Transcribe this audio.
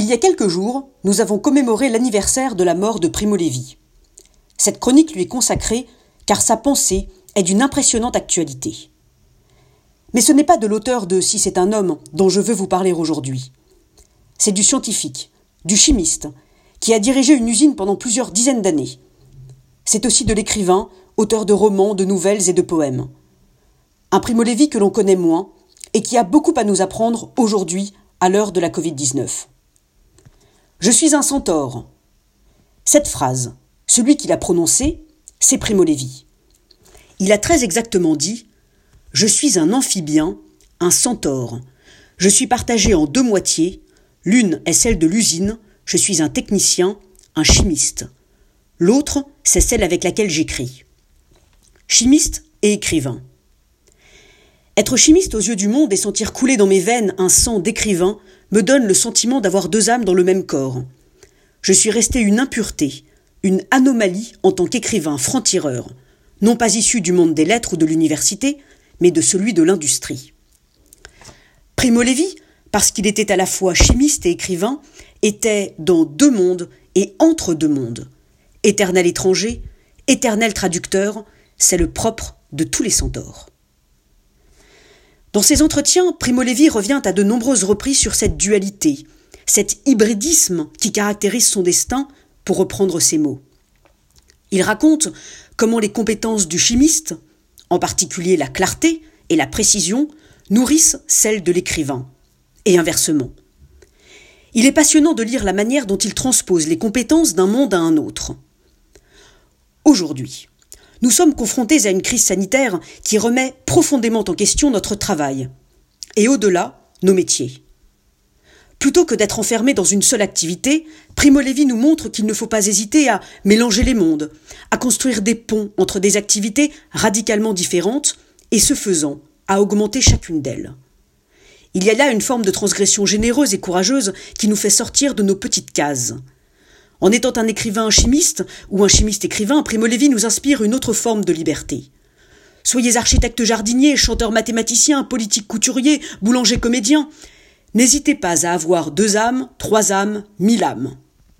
Il y a quelques jours, nous avons commémoré l'anniversaire de la mort de Primo Levi. Cette chronique lui est consacrée car sa pensée est d'une impressionnante actualité. Mais ce n'est pas de l'auteur de Si c'est un homme dont je veux vous parler aujourd'hui. C'est du scientifique, du chimiste, qui a dirigé une usine pendant plusieurs dizaines d'années. C'est aussi de l'écrivain, auteur de romans, de nouvelles et de poèmes. Un Primo Levi que l'on connaît moins et qui a beaucoup à nous apprendre aujourd'hui à l'heure de la Covid-19. Je suis un centaure. Cette phrase, celui qui l'a prononcée, c'est Primo Levi. Il a très exactement dit Je suis un amphibien, un centaure. Je suis partagé en deux moitiés. L'une est celle de l'usine, je suis un technicien, un chimiste. L'autre, c'est celle avec laquelle j'écris. Chimiste et écrivain. Être chimiste aux yeux du monde et sentir couler dans mes veines un sang d'écrivain me donne le sentiment d'avoir deux âmes dans le même corps. Je suis resté une impureté, une anomalie en tant qu'écrivain franc-tireur, non pas issu du monde des lettres ou de l'université, mais de celui de l'industrie. Primo Levi, parce qu'il était à la fois chimiste et écrivain, était dans deux mondes et entre deux mondes. Éternel étranger, éternel traducteur, c'est le propre de tous les centaures. Dans ses entretiens, Primo Levi revient à de nombreuses reprises sur cette dualité, cet hybridisme qui caractérise son destin, pour reprendre ses mots. Il raconte comment les compétences du chimiste, en particulier la clarté et la précision, nourrissent celles de l'écrivain, et inversement. Il est passionnant de lire la manière dont il transpose les compétences d'un monde à un autre. Aujourd'hui, nous sommes confrontés à une crise sanitaire qui remet profondément en question notre travail, et au-delà, nos métiers. Plutôt que d'être enfermé dans une seule activité, Primo Levi nous montre qu'il ne faut pas hésiter à mélanger les mondes, à construire des ponts entre des activités radicalement différentes, et ce faisant, à augmenter chacune d'elles. Il y a là une forme de transgression généreuse et courageuse qui nous fait sortir de nos petites cases. En étant un écrivain chimiste ou un chimiste écrivain, Primo Levi nous inspire une autre forme de liberté. Soyez architecte jardinier, chanteur mathématicien, politique couturier, boulanger comédien, n'hésitez pas à avoir deux âmes, trois âmes, mille âmes.